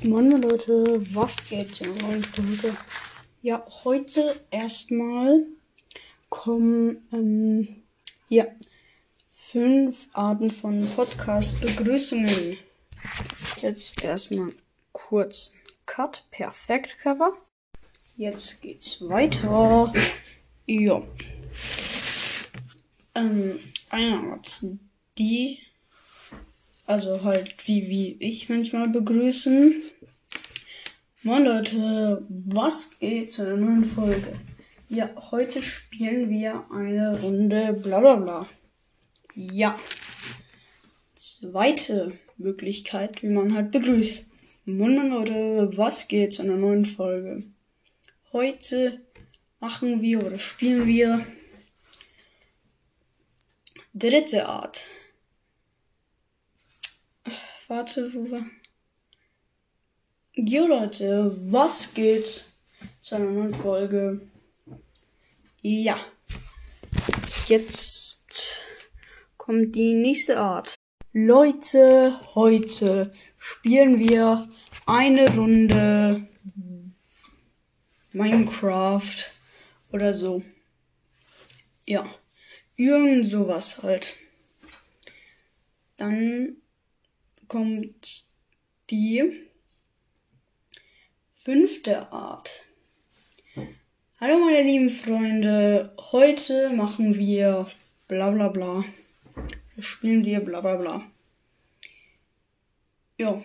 Moin Leute, was geht der neuen Folge? Ja, heute erstmal kommen ähm, ja, fünf Arten von Podcast-Begrüßungen. Jetzt erstmal kurz Cut, perfekt Cover. Jetzt geht's weiter. Ja. Ähm, eine Art, die also halt wie, wie ich manchmal begrüßen. Moin Leute, was geht zu einer neuen Folge? Ja, heute spielen wir eine Runde bla bla bla. Ja. Zweite Möglichkeit, wie man halt begrüßt. Moin Leute, was geht zu einer neuen Folge? Heute machen wir oder spielen wir dritte Art. Warte, wo war. Jo Leute, was geht zu einer neuen Folge? Ja. Jetzt kommt die nächste Art. Leute, heute spielen wir eine Runde Minecraft oder so. Ja. Irgend sowas halt. Dann kommt die fünfte Art. Hallo meine lieben Freunde, heute machen wir bla bla bla. Spielen wir bla bla bla. Ja.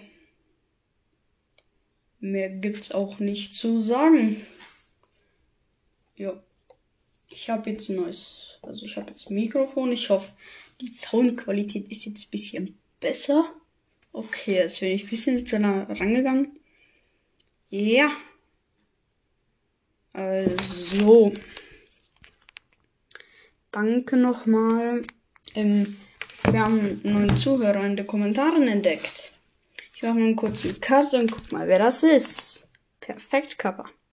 Mehr gibt's auch nicht zu sagen. Ja. Ich habe jetzt ein neues, also ich habe jetzt ein Mikrofon. Ich hoffe, die Soundqualität ist jetzt ein bisschen besser. Okay, jetzt bin ich ein bisschen nah rangegangen. Ja. Also. Danke nochmal. Ähm, wir haben einen neuen Zuhörer in den Kommentaren entdeckt. Ich mache mal einen kurzen Cut und guck mal, wer das ist. Perfekt, Kappa.